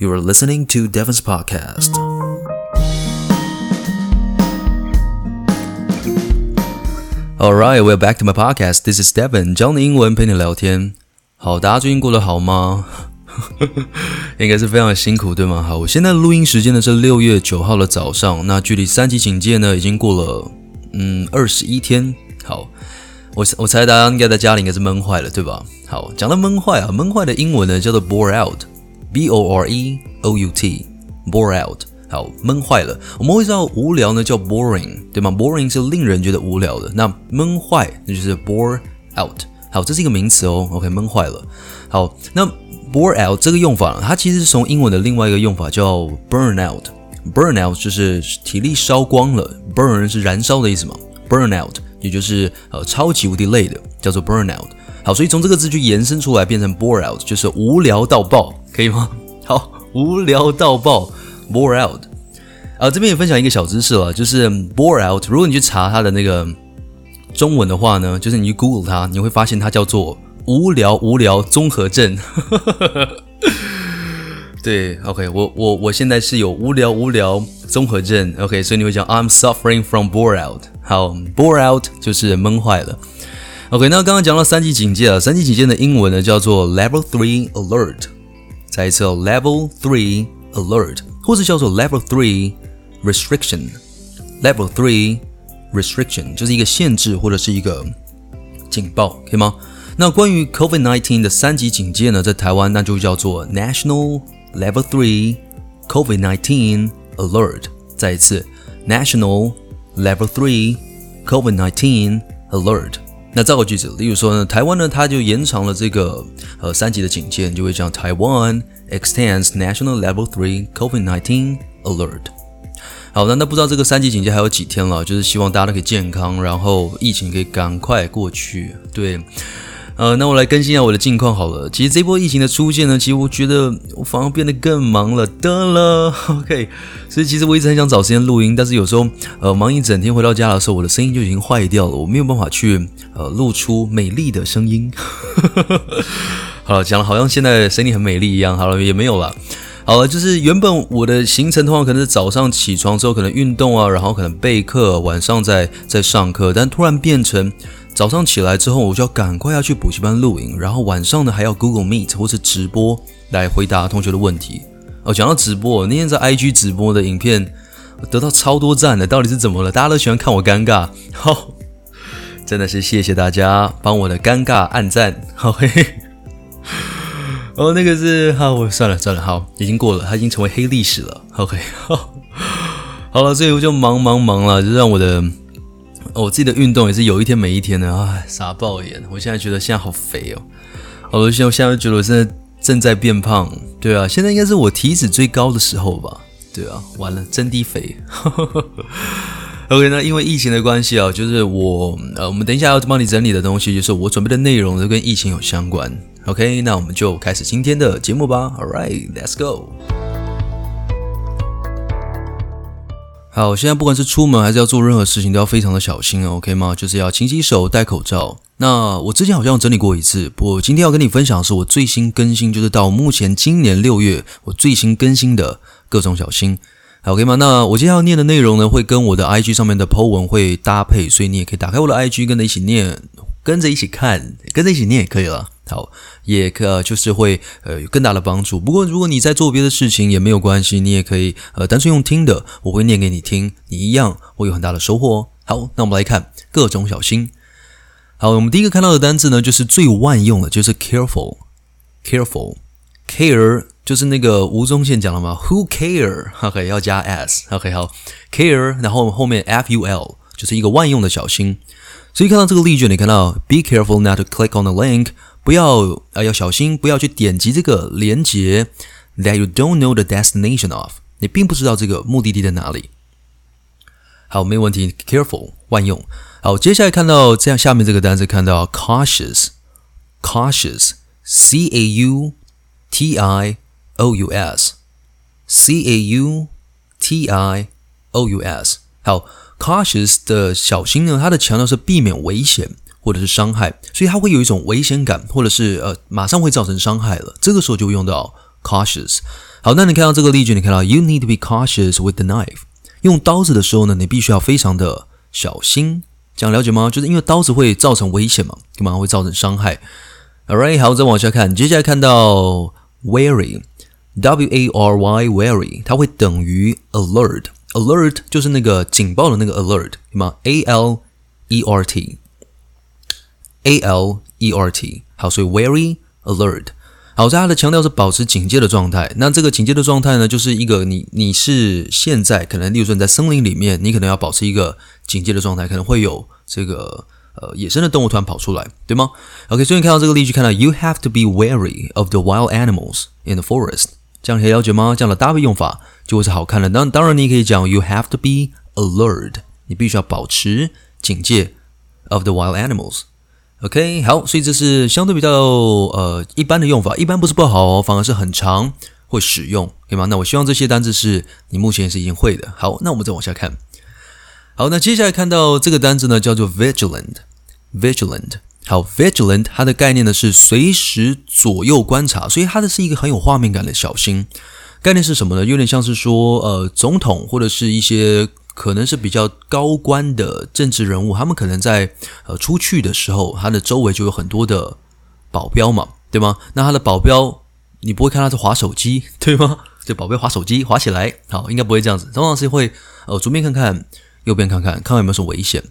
You are listening to Devon's podcast. All right, we're back to my podcast. This is Devon，教你英文，陪你聊天。好，大家最近过得好吗？应该是非常辛苦，对吗？好，我现在录音时间呢是六月九号的早上，那距离三级警戒呢已经过了嗯二十一天。好，我我猜大家应该在家里应该是闷坏了，对吧？好，讲到闷坏啊，闷坏的英文呢叫做 bore out b o r e o u t，bore out。好，闷坏了。我们会知道无聊呢叫 boring，对吗？boring 是令人觉得无聊的。那闷坏那就是 bore out。好，这是一个名词哦。OK，闷坏了。好，那 bore out 这个用法，它其实是从英文的另外一个用法叫 burn out。burn out 就是体力烧光了，burn 是燃烧的意思嘛？burn out 也就是呃超级无敌累的，叫做 burn out。好，所以从这个字去延伸出来变成 bore out，就是无聊到爆，可以吗？好，无聊到爆。bore out，啊，这边也分享一个小知识了，就是 bore out。如果你去查它的那个中文的话呢，就是你去 Google 它，你会发现它叫做无聊无聊综合症。对，OK，我我我现在是有无聊无聊综合症，OK，所以你会讲 I'm suffering from bore out。好，bore out 就是闷坏了。OK，那刚刚讲到三级警戒了，三级警戒的英文呢叫做 Level Three Alert。再一次哦，Level Three Alert。或是叫做 Level Three Restriction，Level Three Restriction 就是一个限制或者是一个警报，可以吗？那关于 COVID-19 的三级警戒呢，在台湾那就叫做 National Level Three COVID-19 Alert。再一次，National Level Three COVID-19 Alert。 那造个句子，例如说呢，台湾呢，它就延长了这个呃三级的警戒，你就会讲台湾 extends national level three COVID-19 alert。好，那那不知道这个三级警戒还有几天了？就是希望大家都可以健康，然后疫情可以赶快过去。对。呃，那我来更新一下我的近况好了。其实这波疫情的出现呢，其实我觉得我反而变得更忙了的了。OK，所以其实我一直很想找时间录音，但是有时候呃忙一整天回到家的时候，我的声音就已经坏掉了，我没有办法去呃录出美丽的声音。好了，讲了好像现在声音很美丽一样。好了，也没有了。好了，就是原本我的行程通常可能是早上起床之后可能运动啊，然后可能备课，晚上再再上课，但突然变成。早上起来之后，我就要赶快要去补习班录影，然后晚上呢还要 Google Meet 或是直播来回答同学的问题。哦，讲到直播，那天在 IG 直播的影片得到超多赞的，到底是怎么了？大家都喜欢看我尴尬，好、真的是谢谢大家帮我的尴尬按赞。好嘿嘿，哦，那个是好，我算了算了，好，已经过了，它已经成为黑历史了。OK，好，好了，所以我就忙忙忙了，就让我的。我自己的运动也是有一天没一天的，唉，傻爆眼！我现在觉得现在好肥哦，我现在现在觉得我现在正在变胖，对啊，现在应该是我体脂最高的时候吧？对啊，完了，真的肥。OK，那因为疫情的关系啊，就是我呃，我们等一下要帮你整理的东西，就是我准备的内容都跟疫情有相关。OK，那我们就开始今天的节目吧。All right，let's go。好，现在不管是出门还是要做任何事情，都要非常的小心，OK 吗？就是要勤洗手、戴口罩。那我之前好像整理过一次，不过今天要跟你分享的是我最新更新，就是到目前今年六月我最新更新的各种小心，OK 吗？那我今天要念的内容呢，会跟我的 IG 上面的 Po 文会搭配，所以你也可以打开我的 IG，跟着一起念，跟着一起看，跟着一起念也可以了。好，也可就是会呃有更大的帮助。不过如果你在做别的事情也没有关系，你也可以呃单纯用听的，我会念给你听，你一样会有很大的收获哦。好，那我们来看各种小心。好，我们第一个看到的单字呢，就是最万用的，就是 careful，careful，care 就是那个吴宗宪讲了嘛，Who care？OK，要加 s，OK，好，care，然后后面 f-u-l 就是一个万用的小心。所以看到这个例句，你看到 Be careful not to click on the link。不要啊，要小心，不要去点击这个连接。That you don't know the destination of，你并不知道这个目的地在哪里。好，没问题，careful 万用。好，接下来看到这样下面这个单词，看到 cautious，cautious，c a u t i o u s，c a u t i o u s。好，cautious 的小心呢，它的强调是避免危险。或者是伤害，所以它会有一种危险感，或者是呃，马上会造成伤害了。这个时候就会用到 cautious。好，那你看到这个例句，你看到 You need to be cautious with the knife。用刀子的时候呢，你必须要非常的小心。这样了解吗？就是因为刀子会造成危险嘛，干嘛会造成伤害？Alright，好，再往下看，接下来看到 wary，W A R Y，wary，它会等于 alert，alert 就是那个警报的那个 alert，对吗？a l e r t A L E R T，好，所以 wary alert。好在它的强调是保持警戒的状态。那这个警戒的状态呢，就是一个你你是现在可能，例如说你在森林里面，你可能要保持一个警戒的状态，可能会有这个呃野生的动物突然跑出来，对吗？OK，所以你看到这个例句，看到 You have to be wary of the wild animals in the forest，这样可以了解吗？这样的搭配用法就会是好看的。当当然你可以讲 You have to be alert，你必须要保持警戒 of the wild animals。OK，好，所以这是相对比较呃一般的用法，一般不是不好哦，反而是很常会使用，可以吗？那我希望这些单字是你目前是已经会的。好，那我们再往下看。好，那接下来看到这个单字呢，叫做 vigilant，vigilant。好，vigilant 它的概念呢是随时左右观察，所以它的是一个很有画面感的小心。概念是什么呢？有点像是说呃总统或者是一些。可能是比较高官的政治人物，他们可能在呃出去的时候，他的周围就有很多的保镖嘛，对吗？那他的保镖，你不会看他是滑手机，对吗？就保镖滑手机滑起来，好，应该不会这样子，通常是会呃左边看看，右边看看，看看有没有什么危险。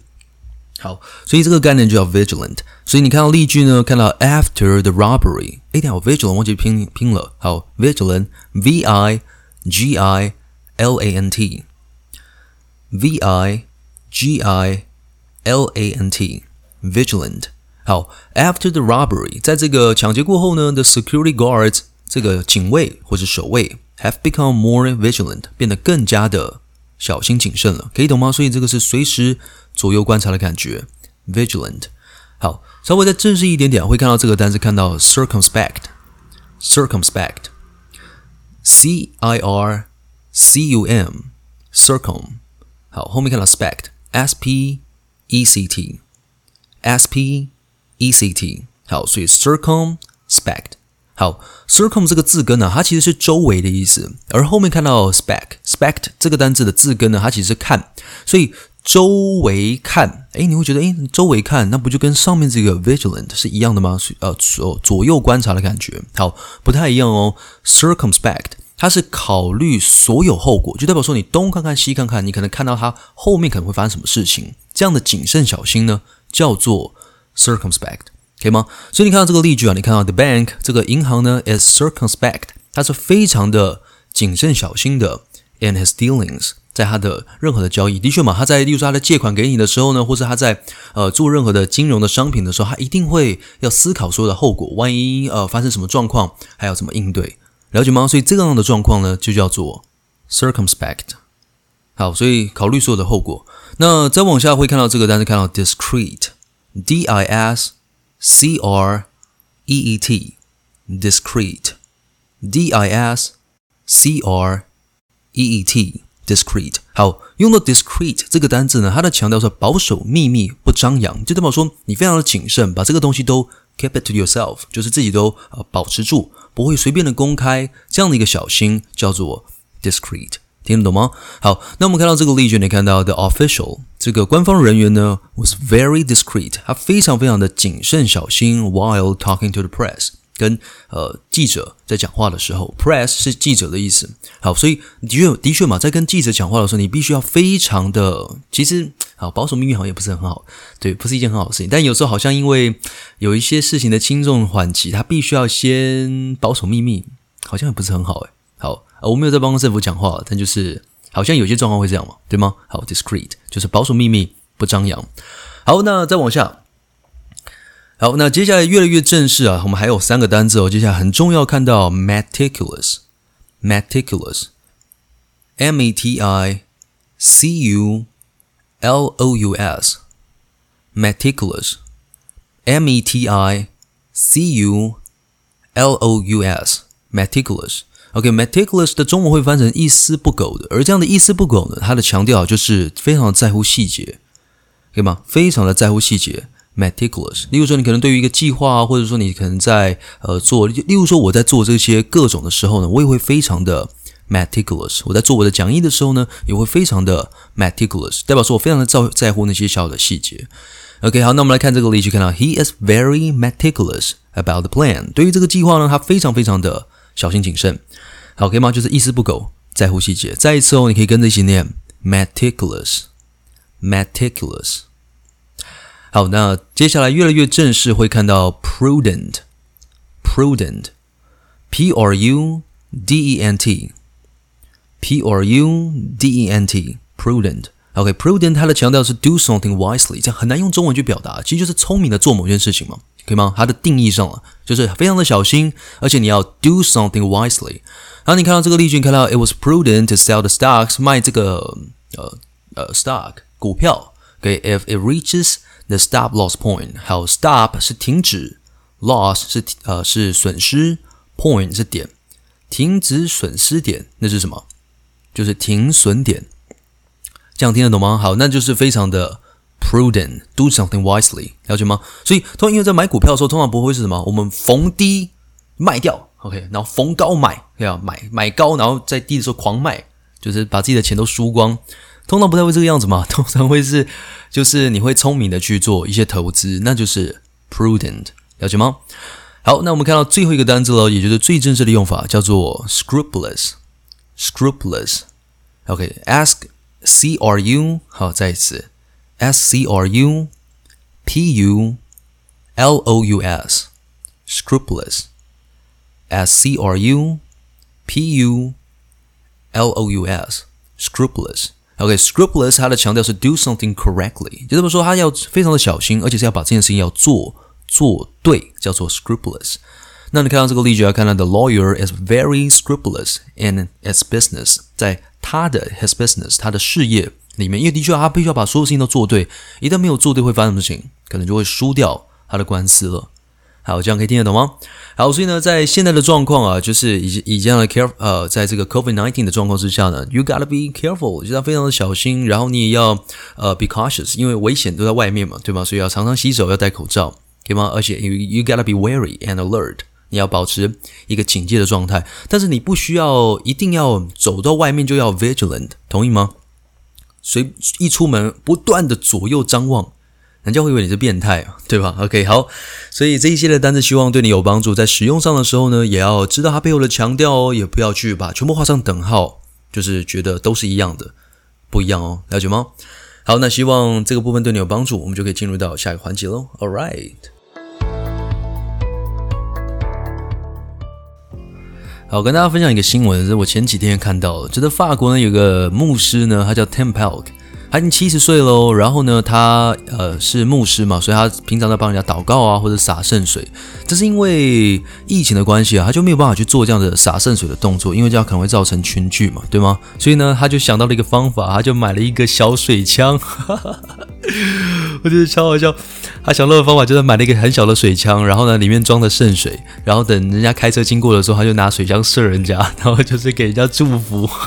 好，所以这个概念就叫 vigilant。所以你看到例句呢，看到 after the robbery，哎，等下我 vigilant 忘记拼拼了，好，vigilant，v i g i l a n t。V I G I L A N T，vigilant。好，after the robbery，在这个抢劫过后呢，the security guards 这个警卫或者守卫 have become more vigilant，变得更加的小心谨慎了，可以懂吗？所以这个是随时左右观察的感觉，vigilant。好，稍微再正式一点点，会看到这个单词，看到 circumspect，circumspect，C I R C U M，circum。 好，后面看到 spect，s p e c t，s p e c t。好，所以 circumspect。好，circum 这个字根呢、它其实是周围的意思。而后面看到 spect，spect 这个单字的字根呢，它其实是看。所以周围看，诶，你会觉得，诶，周围看，那不就跟上面这个 vigilant 是一样的吗？所呃，左左右观察的感觉。好，不太一样哦，circumspect。它是考虑所有后果，就代表说你东看看西看看，你可能看到它后面可能会发生什么事情。这样的谨慎小心呢，叫做 circumspect，可以吗？所以你看到这个例句啊，你看到 the bank 这个银行呢 is circumspect，它是非常的谨慎小心的 in his dealings，在他的任何的交易。的确嘛，他在例如说他的借款给你的时候呢，或是他在呃做任何的金融的商品的时候，他一定会要思考所有的后果，万一呃发生什么状况，还要怎么应对。了解吗？所以这样的状况呢，就叫做 circumspect。好，所以考虑所有的后果。那再往下会看到这个单词，看到 discrete，d i s c r e e t，discrete，d i s c r e e t，discrete。好，用到 discrete 这个单字呢，它的强调是保守秘密，不张扬，就代表说你非常的谨慎，把这个东西都 keep it to yourself，就是自己都呃保持住。不会随便的公开这样的一个小心叫做 discreet，听得懂吗？好，那我们看到这个例句，你看到 the official 这个官方人员呢 was very discreet，他非常非常的谨慎小心 while talking to the press，跟呃记者在讲话的时候，press 是记者的意思。好，所以的确的确嘛，在跟记者讲话的时候，你必须要非常的，其实。好，保守秘密好像也不是很好，对，不是一件很好的事情。但有时候好像因为有一些事情的轻重缓急，他必须要先保守秘密，好像也不是很好诶。好，我没有在帮政府讲话，但就是好像有些状况会这样嘛，对吗？好，discreet 就是保守秘密，不张扬。好，那再往下，好，那接下来越来越正式啊，我们还有三个单字哦。接下来很重要，看到 meticulous，meticulous，m e t i c u。L O U S，meticulous，M E T I C U L O U S，meticulous。OK，meticulous 的中文会翻成一丝不苟的，而这样的一丝不苟呢，它的强调就是非常在乎细节，可以吗？非常的在乎细节 meticulous。例如说，你可能对于一个计划啊，或者说你可能在呃做，例如说我在做这些各种的时候呢，我也会非常的 meticulous。我在做我的讲义的时候呢，也会非常的 meticulous，代表说我非常的在在乎那些小的细节。OK，好，那我们来看这个例句，看到 He is very meticulous about the plan。对于这个计划呢，他非常非常的小心谨慎。好，可以吗？就是一丝不苟，在乎细节。再一次哦，你可以跟着一起念 meticulous，meticulous。好，那接下来越来越正式，会看到 prudent，prudent，P-R-U-D-E-N-T p r u d e n t，prudent。OK，prudent，它的强调是 do something wisely，这很难用中文去表达，其实就是聪明的做某件事情嘛，可以吗？它的定义上了，就是非常的小心，而且你要 do something wisely。然后你看到这个例句，你看到 it was prudent to sell the stocks，卖这个呃呃 stock 股票。OK，if it reaches The stop loss point，还有 stop 是停止，loss 是呃是损失，point 是点，停止损失点，那是什么？就是停损点。这样听得懂吗？好，那就是非常的 prudent，do something wisely，了解吗？所以，通常因为在买股票的时候，通常不会是什么？我们逢低卖掉，OK，然后逢高买，对啊，买买高，然后在低的时候狂卖，就是把自己的钱都输光。通常不太会这个样子嘛，通常会是，就是你会聪明的去做一些投资，那就是 prudent，了解吗？好，那我们看到最后一个单词了，也就是最正式的用法，叫做 scrupulous scrupulous，scrupulous。OK，ask C R U，好，再一次，S C R U P U L O U S，scrupulous，S C R U P U L O U S，scrupulous。OK，scrupulous，okay，它的强调是 do something correctly，就这么说，他要非常的小心，而且是要把这件事情要做做对，叫做 scrupulous。 那你看到这个例句，要看到 the lawyer is very scrupulous in his business，在他的 his business，他的事业里面，因为的确他必须要把所有事情都做对，一旦没有做对，会发生什么事情？可能就会输掉他的官司了。好，这样可以听得懂吗？好，所以呢，在现在的状况啊，就是以以这样的 care 呃，在这个 COVID-19 的状况之下呢，you gotta be careful，就要非常的小心，然后你也要呃 be cautious，因为危险都在外面嘛，对吗？所以要常常洗手，要戴口罩，可以吗？而且 you you gotta be wary and alert，你要保持一个警戒的状态，但是你不需要一定要走到外面就要 vigilant，同意吗？所以一出门不断的左右张望。人家会以为你是变态，对吧？OK，好，所以这一系列单词希望对你有帮助，在使用上的时候呢，也要知道它背后的强调哦，也不要去把全部画上等号，就是觉得都是一样的，不一样哦，了解吗？好，那希望这个部分对你有帮助，我们就可以进入到下一个环节喽。All right，好，跟大家分享一个新闻，是我前几天看到的，就是法国呢有个牧师呢，他叫 Tim Pelk。他已经七十岁喽，然后呢，他呃是牧师嘛，所以他平常在帮人家祷告啊，或者洒圣水。这是因为疫情的关系啊，他就没有办法去做这样的洒圣水的动作，因为这样可能会造成群聚嘛，对吗？所以呢，他就想到了一个方法，他就买了一个小水枪，我觉得超好笑。他想到的方法就是买了一个很小的水枪，然后呢，里面装的圣水，然后等人家开车经过的时候，他就拿水枪射人家，然后就是给人家祝福。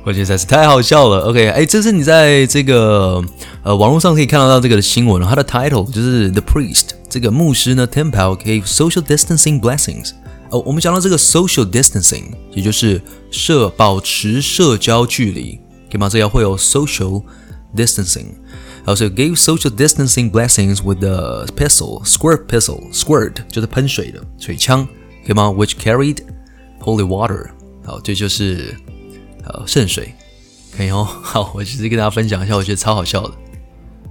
哈哈我觉得实在是太好笑了。OK，哎，这是你在这个呃网络上可以看得到这个的新闻，它的 title 就是 The Priest 这个牧师呢，Tim Pelk gave social distancing blessings。哦，我们讲到这个 social distancing，也就是社保持社交距离，可以吗？这要会有 social distancing。然后是 gave social distancing blessings with the pistol, squirt pistol, squirt 就是喷水的水枪，可以吗？Which carried holy water。好，这就是。 呃，圣水可以哦。好，我其实跟大家分享一下，我觉得超好笑的。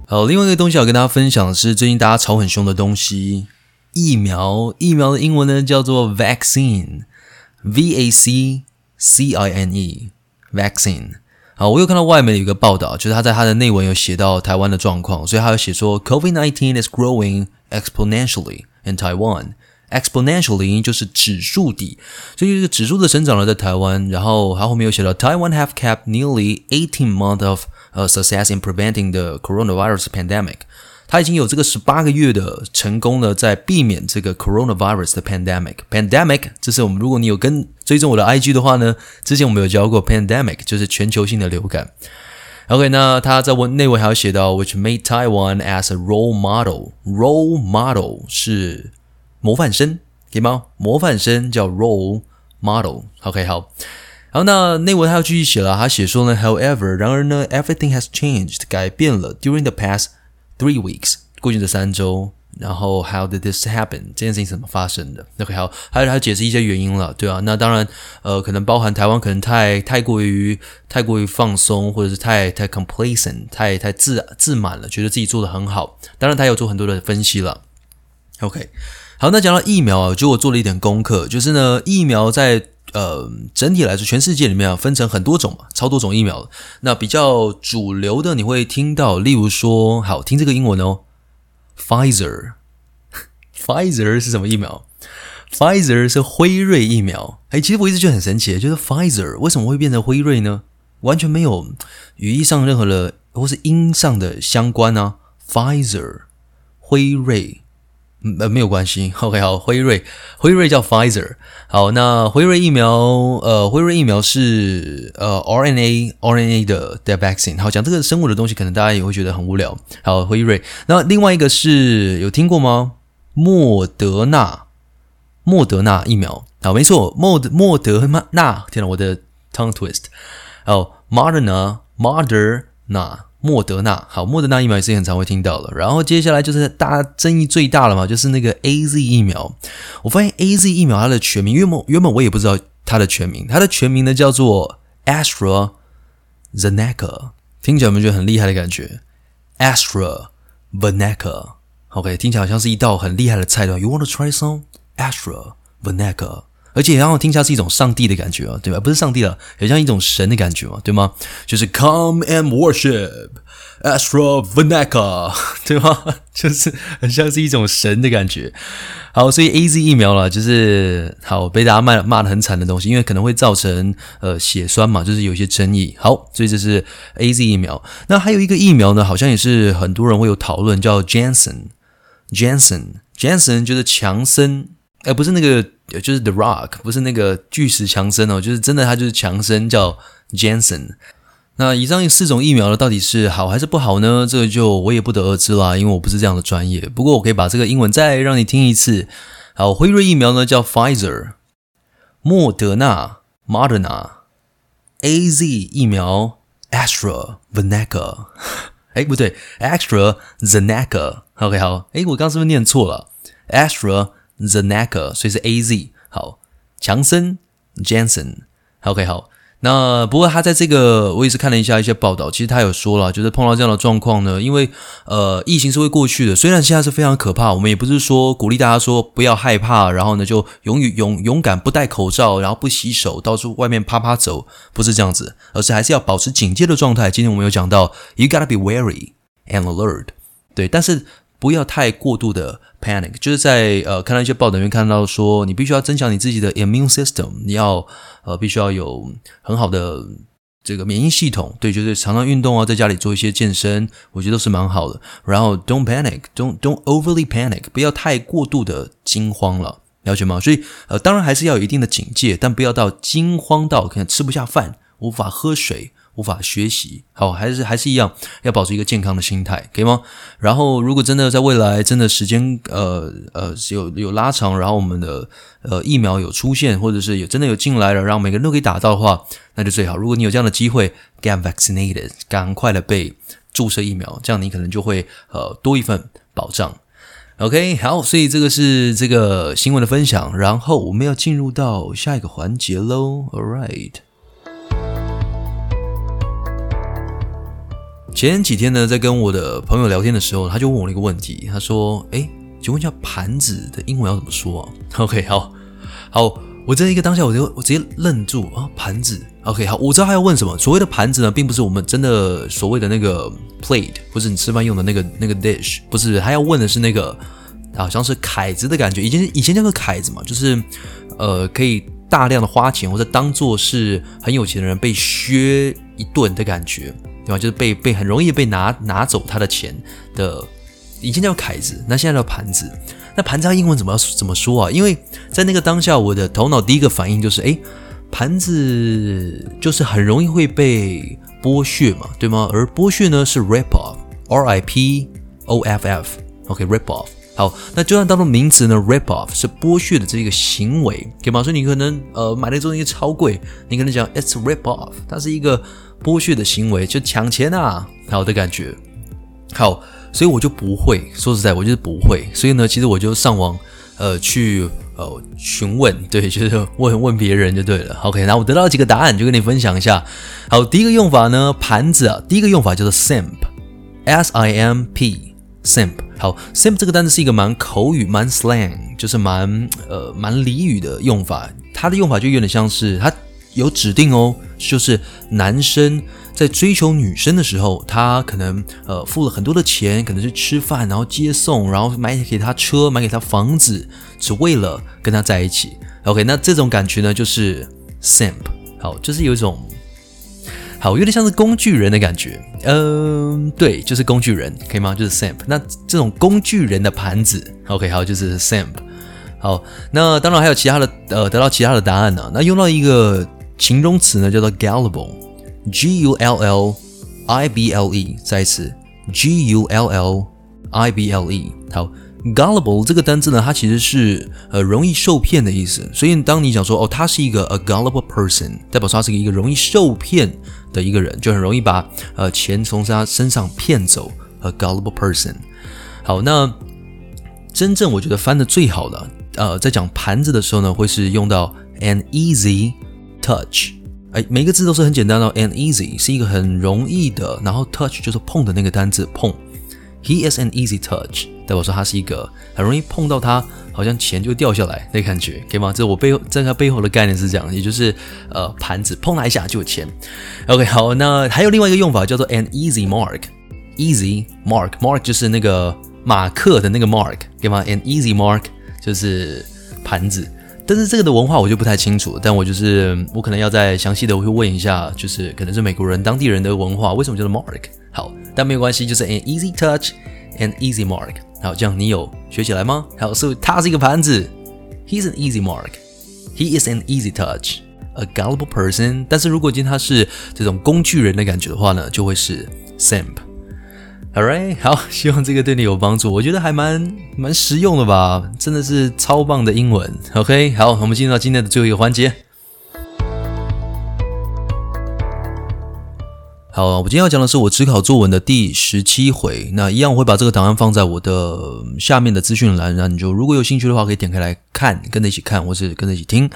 好，另外一个东西要跟大家分享的是，最近大家吵很凶的东西——疫苗。疫苗的英文呢叫做 vaccine，v a c c i n e，vaccine。好，我有看到外媒有一个报道，就是他在他的内文有写到台湾的状况，所以他有写说，COVID-19 is growing exponentially in Taiwan。Exponentially 就是指数底，所以这个指数的成长了在台湾，然后它后面又写到 Taiwan have kept nearly eighteen months of success in preventing the coronavirus pandemic。它已经有这个十八个月的成功了，在避免这个 coronavirus 的 pandemic。Pandemic，这是我们如果你有跟追踪我的 IG 的话呢，之前我们有教过 pandemic，就是全球性的流感。OK，那他在文内文还有写到，which made Taiwan as a role model。role model 是模范生，可以吗？模范生叫 role model。OK，好。然后那内文他要继续写了，他写说呢，However，然而呢，everything has changed，改变了。During the past three weeks，过去的三周。然后，How did this happen？这件事情怎么发生的？OK，好，还有他解释一些原因了，对啊，那当然，呃，可能包含台湾可能太太过于太过于放松，或者是太太 complacent，太太自自满了，觉得自己做得很好。当然，他有做很多的分析了。OK，好，那讲到疫苗啊，就我做了一点功课，就是呢，疫苗在呃整体来说，全世界里面啊分成很多种嘛，超多种疫苗。那比较主流的，你会听到，例如说，好，听这个英文哦。Pfizer，Pfizer 是什么疫苗？Pfizer 是辉瑞疫苗。哎，其实我一直觉得很神奇，就是 Pfizer 为什么会变成辉瑞呢？完全没有语义上任何的或是音上的相关啊。Pfizer，辉瑞。呃，没有关系。OK，好，辉瑞，辉瑞叫 Pfizer。好，那辉瑞疫苗，呃，辉瑞疫苗是呃 RNA RNA 的的 vaccine。好，讲这个生物的东西，可能大家也会觉得很无聊。好，辉瑞。那另外一个是有听过吗？莫德纳，莫德纳疫苗。好，没错，莫德莫德纳。天哪，我的 tongue twist。好，Moderna，Moderna。莫德纳，好，莫德纳疫苗也是很常会听到的。然后接下来就是大家争议最大的嘛，就是那个 AZ 疫苗。我发现 AZ 疫苗它的全名，原本原本我也不知道它的全名，它的全名呢叫做 AstraZeneca，听起来有没有觉得很厉害的感觉？AstraZeneca，OK，听起来好像是一道很厉害的菜，对吧？You want to try some AstraZeneca？而且然后听起来是一种上帝的感觉啊，对吧？不是上帝了，很像一种神的感觉嘛，对吗？就是 Come and worship AstraZeneca，对吗？就是很像是一种神的感觉。好，所以 AZ 疫苗了，就是好被大家骂骂得很惨的东西，因为可能会造成呃血栓嘛，就是有一些争议。好，所以这是 AZ 疫苗。那还有一个疫苗呢，好像也是很多人会有讨论，叫 Janssen，Janssen，Janssen 就是强生。哎，不是那个，就是 The Rock，不是那个巨石强森哦，就是真的，他就是强森，叫 jansen。那以上四种疫苗呢，到底是好还是不好呢？这个就我也不得而知啦，因为我不是这样的专业。不过我可以把这个英文再让你听一次。好，辉瑞疫苗呢叫 Pfizer，莫德纳 Moderna，AZ 疫苗 AstraZeneca。哎，不对，AstraZeneca。OK，好，哎，我刚刚是不是念错了？Astra。Zeneca，所以是 A Z。好，强森 Janssen，OK，好。那不过他在这个，我也是看了一下一些报道，其实他有说了，就是碰到这样的状况呢，因为呃，疫情是会过去的，虽然现在是非常可怕，我们也不是说鼓励大家说不要害怕，然后呢就勇于勇勇敢不戴口罩，然后不洗手，到处外面趴趴走，不是这样子，而是还是要保持警戒的状态。今天我们有讲到，You gotta be wary and alert，对，但是。不要太过度的 panic，就是在呃看到一些报道里面看到说，你必须要增强你自己的 immune system，你要呃必须要有很好的这个免疫系统，对，就是常常运动啊，在家里做一些健身，我觉得都是蛮好的。然后 don't panic，don't don't overly panic，不要太过度的惊慌了，了解吗？所以呃当然还是要有一定的警戒，但不要到惊慌到可能吃不下饭，无法喝水。无法学习，好，还是还是一样，要保持一个健康的心态，可以吗？然后，如果真的在未来真的时间，呃呃，有有拉长，然后我们的呃疫苗有出现，或者是有真的有进来了，让每个人都可以打到的话，那就最好。如果你有这样的机会，get vaccinated，赶快的被注射疫苗，这样你可能就会呃多一份保障。OK，好，所以这个是这个新闻的分享，然后我们要进入到下一个环节喽，All right。前几天呢，在跟我的朋友聊天的时候，他就问我了一个问题。他说：“诶，请问一下盘子的英文要怎么说啊？”OK，好，好，我在一个当下，我就我直接愣住啊，盘子。OK，好，我知道他要问什么。所谓的盘子呢，并不是我们真的所谓的那个 plate，不是你吃饭用的那个那个 dish，不是。他要问的是那个好像是凯子的感觉。以前以前叫做凯子嘛，就是呃，可以大量的花钱或者当做是很有钱的人被削一顿的感觉。对吧？就是被被很容易被拿拿走他的钱的，以前叫凯子，那现在叫盘子。那盘子英文怎么怎么说啊？因为在那个当下，我的头脑第一个反应就是，诶，盘子就是很容易会被剥削嘛，对吗？而剥削呢是 rip off，R I P O F F，OK，rip off。好，那就算当做名词呢，rip off 是剥削的这个行为，可以吗？所以你可能呃买了这东西超贵，你可能讲 it's rip off，它是一个剥削的行为，就抢钱啊，好的感觉。好，所以我就不会，说实在，我就是不会。所以呢，其实我就上网呃去呃询问，对，就是问问别人就对了。OK，那我得到几个答案，就跟你分享一下。好，第一个用法呢，盘子啊，第一个用法叫做 simp，S I M P，simp。好，simp 这个单词是一个蛮口语、蛮 slang，就是蛮呃蛮俚语的用法。它的用法就有点像是它有指定哦，就是男生在追求女生的时候，他可能呃付了很多的钱，可能是吃饭，然后接送，然后买给他车，买给他房子，只为了跟他在一起。OK，那这种感觉呢，就是 simp。好，就是有一种。好，有点像是工具人的感觉，嗯，对，就是工具人，可以吗？就是 simp。那这种工具人的盘子，OK，好，就是 simp。好，那当然还有其他的，呃，得到其他的答案呢、那用到一个形容词呢，叫做 gullible，G U L L I B L E，再一次，G U L L I B L E。好。Gullible 这个单字呢，它其实是呃容易受骗的意思。所以当你讲说哦，他是一个 a gullible person，代表说他是一个容易受骗的一个人，就很容易把呃钱从他身上骗走。a gullible person。好，那真正我觉得翻的最好的，呃，在讲盘子的时候呢，会是用到 an easy touch。哎，每个字都是很简单的哦，and easy 是一个很容易的，然后 touch 就是碰的那个单字碰。He is an easy touch。代表说他是一个很容易碰到他，好像钱就掉下来那感觉，可以吗？这我背后在他背后的概念是这样，也就是呃盘子碰他一下就有钱。OK，好，那还有另外一个用法叫做 an easy mark，easy mark mark 就是那个马克的那个 mark，可以吗？an easy mark 就是盘子，但是这个的文化我就不太清楚，但我就是我可能要再详细的我会问一下，就是可能是美国人当地人的文化为什么叫做 mark？好，但没有关系，就是 an easy touch，an easy mark。好，这样你有学起来吗？好，所以他是一个盘子，He's an easy mark. He is an easy touch, a gullible person. 但是如果今天他是这种工具人的感觉的话呢，就会是 simp. Alright，好，希望这个对你有帮助。我觉得还蛮蛮实用的吧，真的是超棒的英文。OK，好，我们进入到今天的最后一个环节。好，我今天要讲的是我指考作文的第十七回。那一样，我会把这个档案放在我的下面的资讯栏，然后你就如果有兴趣的话，可以点开来看，跟着一起看，或是跟着一起听。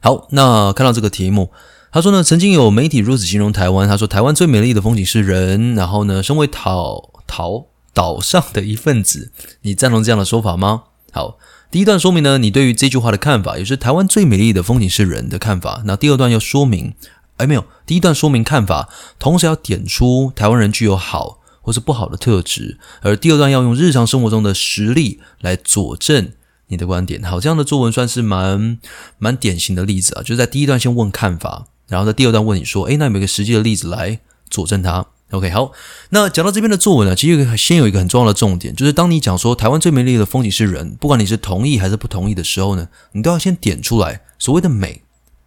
好，那看到这个题目，他说呢，曾经有媒体如此形容台湾，他说台湾最美丽的风景是人。然后呢，身为岛岛岛上的一份子，你赞同这样的说法吗？好，第一段说明呢，你对于这句话的看法，也是台湾最美丽的风景是人的看法。那第二段要说明。哎，没有。第一段说明看法，同时要点出台湾人具有好或是不好的特质，而第二段要用日常生活中的实例来佐证你的观点。好，这样的作文算是蛮蛮典型的例子啊，就是在第一段先问看法，然后在第二段问你说，哎，那有没有个实际的例子来佐证它？OK，好，那讲到这边的作文呢，其实先有一个很重要的重点，就是当你讲说台湾最美丽的风景是人，不管你是同意还是不同意的时候呢，你都要先点出来所谓的美。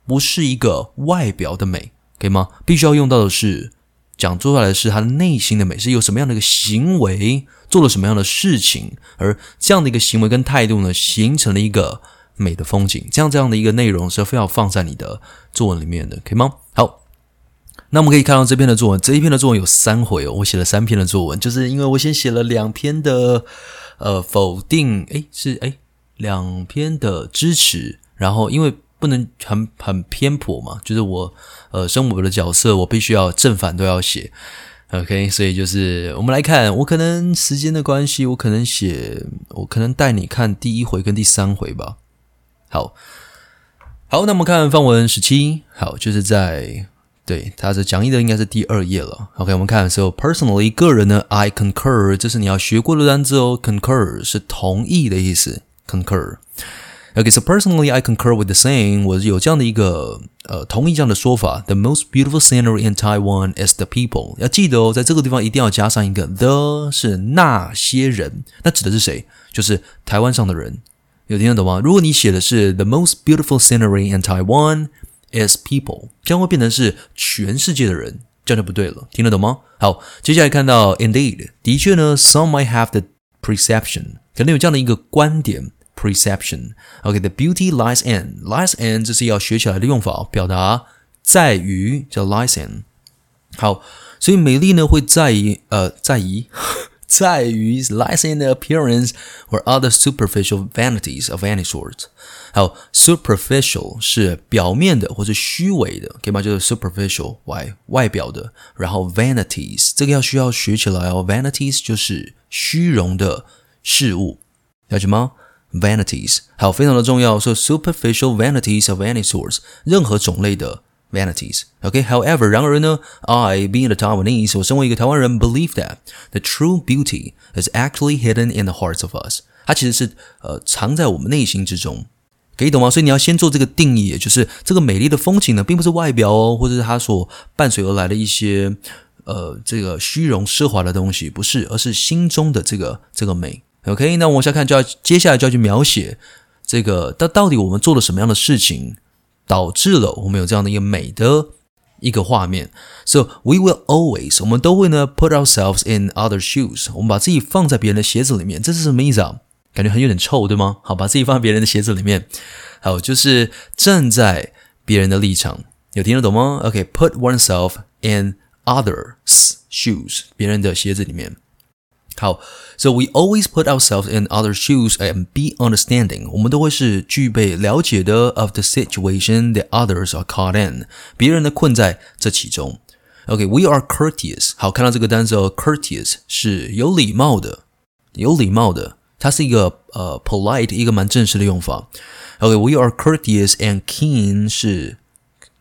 不是一个外表的美，可以吗？必须要用到的是讲出来的是他内心的美，是有什么样的一个行为，做了什么样的事情，而这样的一个行为跟态度呢，形成了一个美的风景。这样这样的一个内容是非要放在你的作文里面的，可以吗？那我们可以看到这篇的作文，这一篇的作文有三回哦，我写了三篇的作文，就是因为我先写了两篇的呃否定，诶，是诶，两篇的支持，然后因为。不能很很偏颇嘛，就是我呃，生我的角色，我必须要正反都要写，OK，所以就是我们来看，我可能时间的关系，我可能写，我可能带你看第一回跟第三回吧。好，好，那我们看范文十七，好，就是在对他是讲义的应该是第二页了。OK，我们看，So personally，个人呢，I concur，这是你要学过的单字哦，concur 是同意的意思 Concur。OK，So personally，I concur with the saying. 我有这样的一个呃同意这样的说法。The most beautiful scenery in Taiwan is the people. 要记得哦，在这个地方一定要加上一个 the，是那些人，那指的是谁？就是台湾上的人。有听得懂吗？如果你写的是 the most beautiful scenery in Taiwan As people，将会变成是全世界的人，这样就不对了，听得懂吗？好，接下来看到 indeed，的确呢，some might have the perception，可能有这样的一个观点，perception。OK，the beauty lies in，lies in，这是要学起来的用法，表达在于叫 lies in。好，所以美丽呢会在于呃在于。在于 lies in the appearance or other superficial vanities of any sort。还有 superficial 是表面的或者虚伪的，可以吗？就是 superficial 外外表的。然后 vanities 这个要需要学起来哦。vanities 就是虚荣的事物，了解吗？vanities 还有非常的重要，说、so、superficial vanities of any sort，任何种类的。vanities. Okay, however, 然而呢，I, being a Taiwanese，我身为一个台湾人，believe that the true beauty is actually hidden in the hearts of us。它其实是呃藏在我们内心之中， 可以懂吗？所以你要先做这个定义，也就是这个美丽的风景呢，并不是外表哦，或者是它所伴随而来的一些呃这个虚荣奢华的东西，不是，而是心中的这个这个美。OK，那往下看就要接下来就要去描写这个，到到底我们做了什么样的事情。导致了我们有这样的一个美的一个画面，so we will always，我们都会呢 put ourselves in other shoes，我们把自己放在别人的鞋子里面，这是什么意思啊？感觉很有点臭，对吗？好，把自己放在别人的鞋子里面，好，就是站在别人的立场，有听得懂吗？OK，put oneself in others' shoes，别人的鞋子里面。好，so we always put ourselves in other shoes and be understanding。我们都会是具备了解的 of the situation that others are caught in。别人的困在这其中。OK，we、are courteous。好，看到这个单词哦，courteous 是有礼貌的，有礼貌的，它是一个呃 polite 一个蛮正式的用法。OK，we、okay, are courteous and keen 是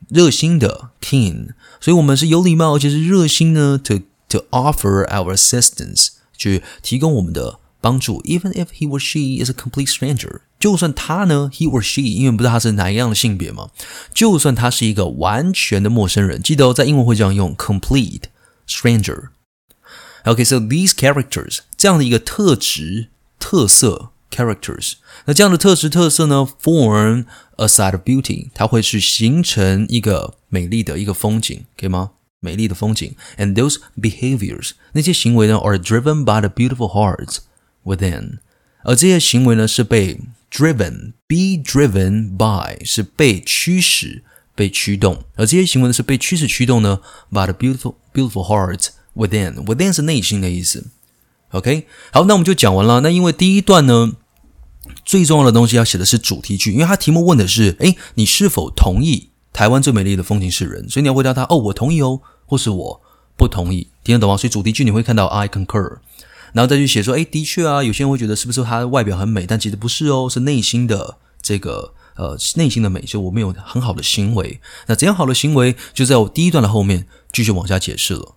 热心的 keen，所以我们是有礼貌而且是热心呢，to to offer our assistance。去提供我们的帮助，even if he or she is a complete stranger，就算他呢，he or she，因为不知道他是哪一样的性别嘛，就算他是一个完全的陌生人，记得哦，在英文会这样用，complete stranger。OK，so these characters 这样的一个特质 特色 characters，那这样的特质特色呢，form a side of beauty，它会去形成一个美丽的一个风景，可以吗？美丽的风景，and those behaviors，那些行为呢，are driven by the beautiful hearts within，而这些行为呢是被 driven，be driven by 是被驱使、被驱动，而这些行为呢是被驱使驱动呢，by the beautiful beautiful hearts within，within 是内心的意思。 OK，好，那我们就讲完了。那因为第一段呢，最重要的东西要写的是主题句，因为它题目问的是，诶，你是否同意台湾最美丽的风景是人？所以你要回答他，哦，我同意哦。或是我不同意，听得懂吗？所以主题句你会看到 I concur，然后再去写说，诶，的确啊，有些人会觉得是不是他外表很美，但其实不是哦，是内心的这个呃内心的美，就我们有很好的行为。那怎样好的行为，就在我第一段的后面继续往下解释了。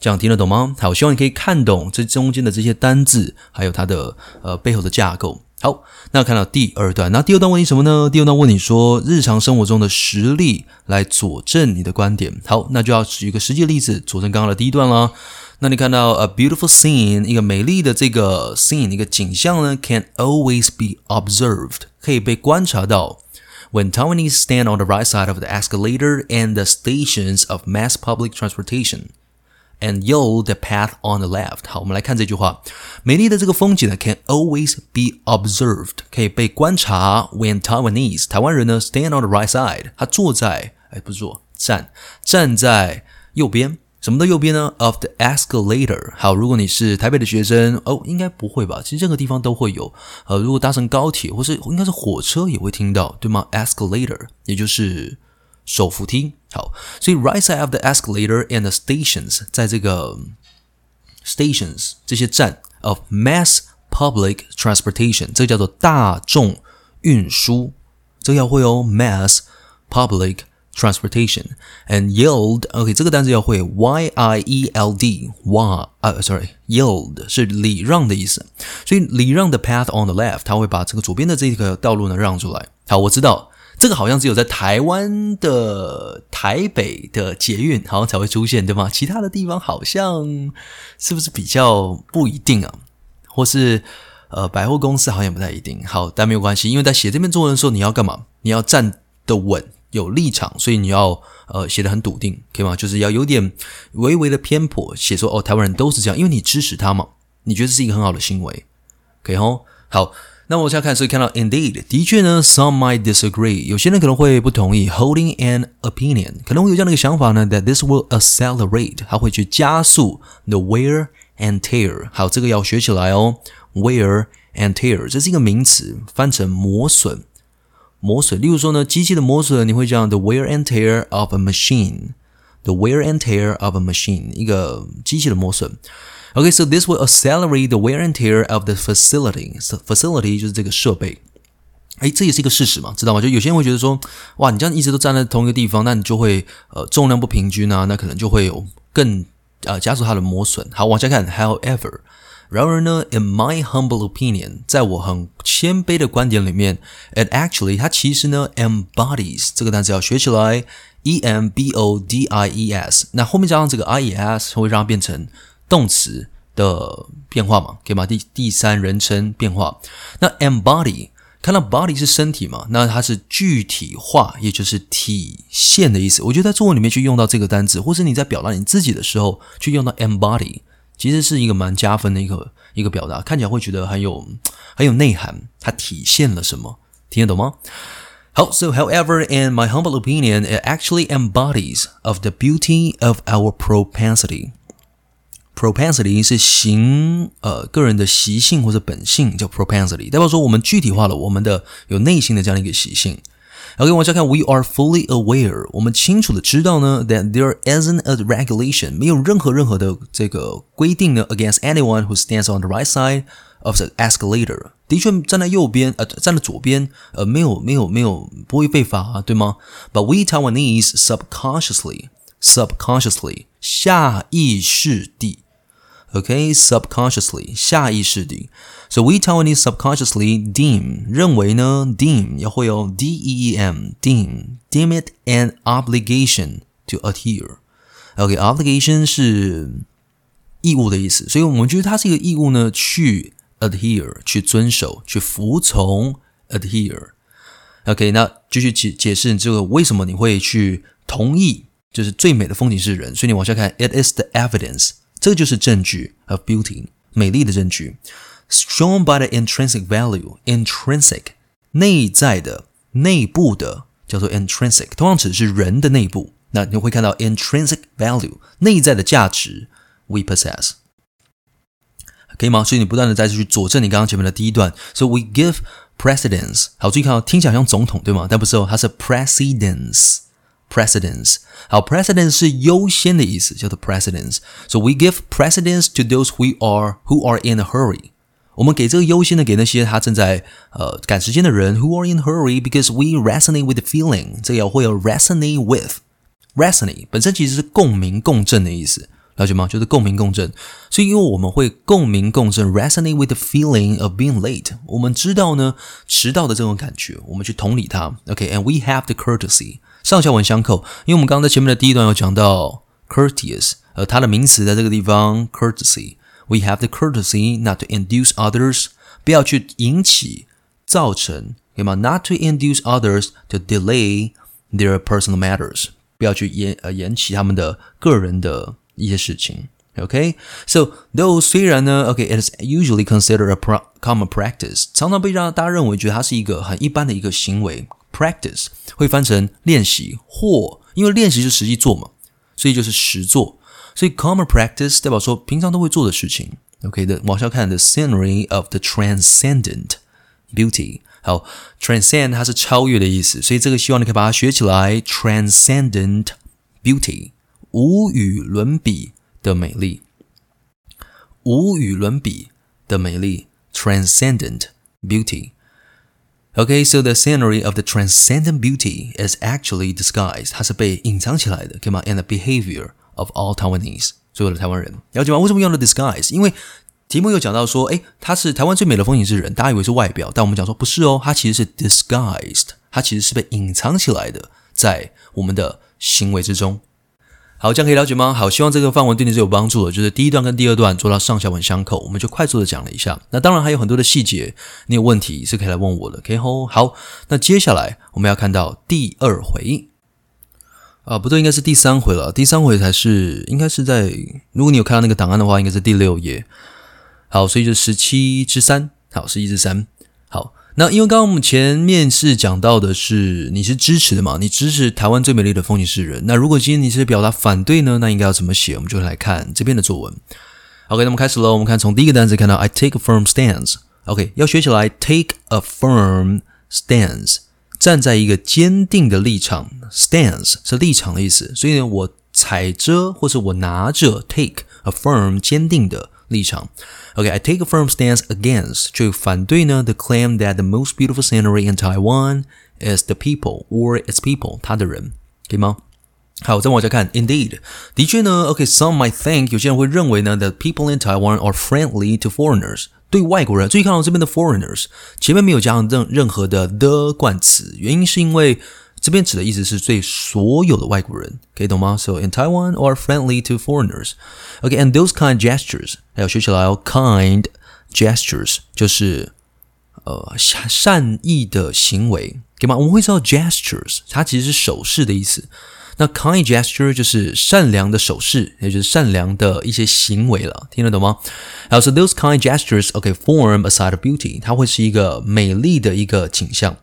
这样听得懂吗？好，我希望你可以看懂这中间的这些单字，还有它的呃背后的架构。好，那看到第二段，那第二段问你什么呢？第二段问你说日常生活中的实例来佐证你的观点。好，那就要举一个实际例子佐证刚刚的第一段了。那你看到 a beautiful scene，一个美丽的这个 scene，一个景象呢，can always be observed，可以被观察到。When Taiwanese stand on the right side of the escalator and the stations of mass public transportation。And you the path on the left。好，我们来看这句话。美丽的这个风景呢，can always be observed，可以被观察。When Taiwanese 台湾人呢，stand on the right side，他坐在，哎，不是坐，站，站在右边。什么的右边呢？Of the escalator。好，如果你是台北的学生，哦，应该不会吧？其实任何地方都会有。呃，如果搭乘高铁或是应该是火车也会听到，对吗？Escalator，也就是。手扶梯，好，所以 right side of the escalator and the stations，在这个 stations 这些站 of mass public transportation，这个叫做大众运输，这个要会哦，mass public transportation，and yield，OK，这个单词要会，y i e l d，y 啊，sorry，yield 是礼让的意思，所以礼让的 path on the left，它会把这个左边的这个道路呢让出来。好，我知道。 这个好像只有在台湾的台北的捷运好像才会出现，对吗？其他的地方好像是不是比较不一定啊？或是呃百货公司好像不太一定。好，但没有关系，因为在写这篇作文的时候，你要干嘛？你要站得稳，有立场，所以你要呃写得很笃定，可以吗？就是要有点微微的偏颇，写说哦，台湾人都是这样，因为你支持他嘛，你觉得这是一个很好的行为，可以吼。好，那我现在看，所以看到 indeed，的确呢，some might disagree，有些人可能会不同意，holding an opinion，可能会有这样的一个想法呢，that this will accelerate，它会去加速 the wear and tear。好，这个要学起来哦，wear and tear，这是一个名词，翻成磨损。磨损，例如说呢，机器的磨损，你会讲 the wear and tear of a machine，the wear and tear of a machine，一个机器的磨损。 OK，so this will accelerate the wear and tear of the facility. Facility 就是这个设备。哎，这也是一个事实嘛，知道吗？就有些人会觉得说，哇，你这样一直都站在同一个地方，那你就会呃重量不平均啊，那可能就会有更呃加速它的磨损。好，往下看，However。然而呢，in my humble opinion，在我很谦卑的观点里面，it actually 它其实呢 embodies 这个单词要学起来，e m b o d i e s，那后面加上这个 i e s 会让它变成动词的变化嘛，可以吗？第第三人称变化。那 embody 看到 body 是身体嘛，那它是具体化，也就是体现的意思。我觉得在作文里面去用到这个单词，或是你在表达你自己的时候去用到 embody。其实是一个蛮加分的一个一个表达，看起来会觉得很有很有内涵，它体现了什么？听得懂吗？好，so however, in my humble opinion, it actually embodies of the beauty of our propensity. Propensity 是形呃个人的习性或者本性，叫 propensity，代表说我们具体化了我们的有内心的这样的一个习性。OK，往下看，We are fully aware，我们清楚的知道呢，that there isn't a regulation，没有任何任何的这个规定呢，against anyone who stands on the right side of the escalator。的确，站在右边，呃，站在左边，呃，没有，没有，没有，不会被罚，对吗？But we Taiwanese subconsciously，subconsciously，下意识地。OK，subconsciously，、okay? 下意识的，so we Taiwanese subconsciously deem 认为呢，deem 也会有 d e e m deem deem it an obligation to adhere。OK，obligation、okay, 是义务的意思，所以我们觉得它是一个义务呢，去 adhere 去遵守去服从 adhere。OK，那继续解解释这个为什么你会去同意，就是最美的风景是人，所以你往下看，it is the evidence。 这就是证据 of beauty，美丽的证据，shown by the intrinsic value，intrinsic 内在的、内部的叫做 intrinsic，通常指的是人的内部。那你会看到 intrinsic value 内在的价值，we possess，可以吗？所以你不断的再去佐证你刚刚前面的第一段，so we give precedence。好，注意看，听起来像总统对吗？但不是哦，它是 precedence。Precedence，好，precedence 是优先的意思，叫做 precedence。So we give precedence to those who are who are in a hurry。我们给这个优先的给那些他正在呃赶时间的人，who are in a hurry because we resonate with the feeling。这个也会有 resonate with，resonate 本身其实是共鸣共振的意思，了解吗？就是共鸣共振。所以因为我们会共鸣共振，resonate with the feeling of being late。我们知道呢迟到的这种感觉，我们去同理它。OK，and we have the courtesy。 上下文相扣，因为我们刚刚在前面的第一段有讲到 courteous，呃，它的名词在这个地方 courtesy。We have the courtesy not to induce others，不要去引起、造成，对吗？Not to induce others to delay their personal matters，不要去延呃延期他们的个人的一些事情。OK，so、okay? though 虽然呢，OK，it、okay, is usually considered a common practice，常常被让大家认为觉得它是一个很一般的一个行为。 Practice 会翻成练习，或因为练习是实际做嘛，所以就是实做。所以 common practice 代表说平常都会做的事情。OK 的，往下看 the scenery of the transcendent beauty。好，transcend 它是超越的意思，所以这个希望你可以把它学起来。Transcendent beauty，无与伦比的美丽，无与伦比的美丽。Transcendent beauty。Okay, so the scenery of the transcendent beauty is actually disguised，它是被隐藏起来的，可以吗？And the behavior of all Taiwanese，所有的台湾人，了解吗？为什么用了 disguise？因为题目有讲到说，诶，它是台湾最美的风景是人，大家以为是外表，但我们讲说不是哦，它其实是 disguised，它其实是被隐藏起来的，在我们的行为之中。好，这样可以了解吗？好，希望这个范文对你是有帮助的。就是第一段跟第二段做到上下文相扣，我们就快速的讲了一下。那当然还有很多的细节，你有问题是可以来问我的。可以吼，好，那接下来我们要看到第二回啊，不对，应该是第三回了。第三回才是，应该是在，如果你有看到那个档案的话，应该是第六页。好，所以就十七之三，好，十一之三，好。那因为刚刚我们前面是讲到的是你是支持的嘛？你支持台湾最美丽的风景是人。那如果今天你是表达反对呢？那应该要怎么写？我们就来看这边的作文。OK，那么开始喽。我们看从第一个单词看到 I take a firm stance。OK，要学起来 take a firm stance，站在一个坚定的立场。Stance 是立场的意思，所以呢，我踩着或者我拿着 take a firm 坚定的立场。Okay, I take a firm stance against 就反对呢 the claim that the most beautiful scenery in Taiwan is the people or its people 他的人，可以吗？好，再往下看，Indeed，的确呢，OK，some might think 有些人会认为呢，that people in Taiwan are friendly to foreigners 对外国人。注意看到这边的 foreigners 前面没有加上任任何的 the 冠词，原因是因为。 这边指的意思是对所有的外国人，可以懂吗？So in Taiwan, are friendly to foreigners. Okay, and those kind gestures，还有学起来哦，kind gestures 就是呃善善意的行为，可以吗？我们会知道 gestures，它其实是手势的意思。那 kind gesture 就是善良的手势，也就是善良的一些行为了，听得懂吗？好，so those kind gestures, okay, form a side of beauty，它会是一个美丽的一个景象。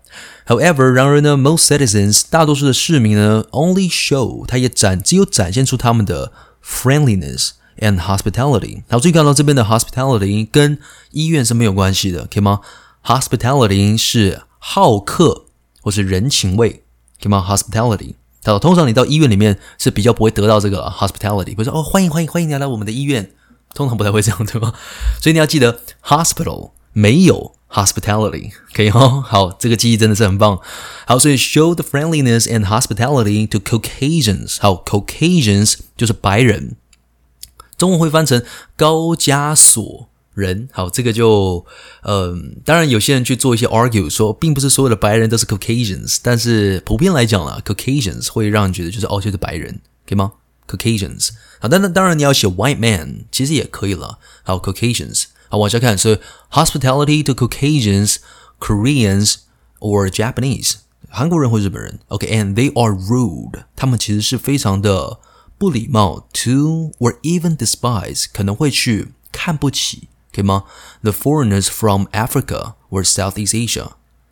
However，然而呢，most citizens 大多数的市民呢，only show 它也展只有展现出他们的 friendliness and hospitality。好，注意看到这边的 hospitality 跟医院是没有关系的，可以吗？hospitality 是好客或是人情味，可以吗？hospitality。他说，通常你到医院里面是比较不会得到这个 hospitality，比如说哦，欢迎欢迎欢迎你来我们的医院，通常不太会这样，对吗？所以你要记得 hospital 没有 hospitality，可以哈。好，这个记忆真的是很棒。好，所以 show the friendliness and hospitality to Caucasians。好，Caucasians 就是白人，中文会翻成高加索。人好，这个就嗯、当然有些人去做一些 argue，说并不是所有的白人都是 Caucasians，但是普遍来讲啦，Caucasians 会让人觉得就是哦，就是白人，可以吗？Caucasians 好，但那当然你要写 white man，其实也可以了。好，Caucasians 好，往下看，所以 hospitality to Caucasians, Koreans or Japanese，韩国人或日本人，OK，and、they are rude，他们其实是非常的不礼貌，to or even despise，可能会去看不起。可以吗？The foreigners from Africa or Southeast Asia，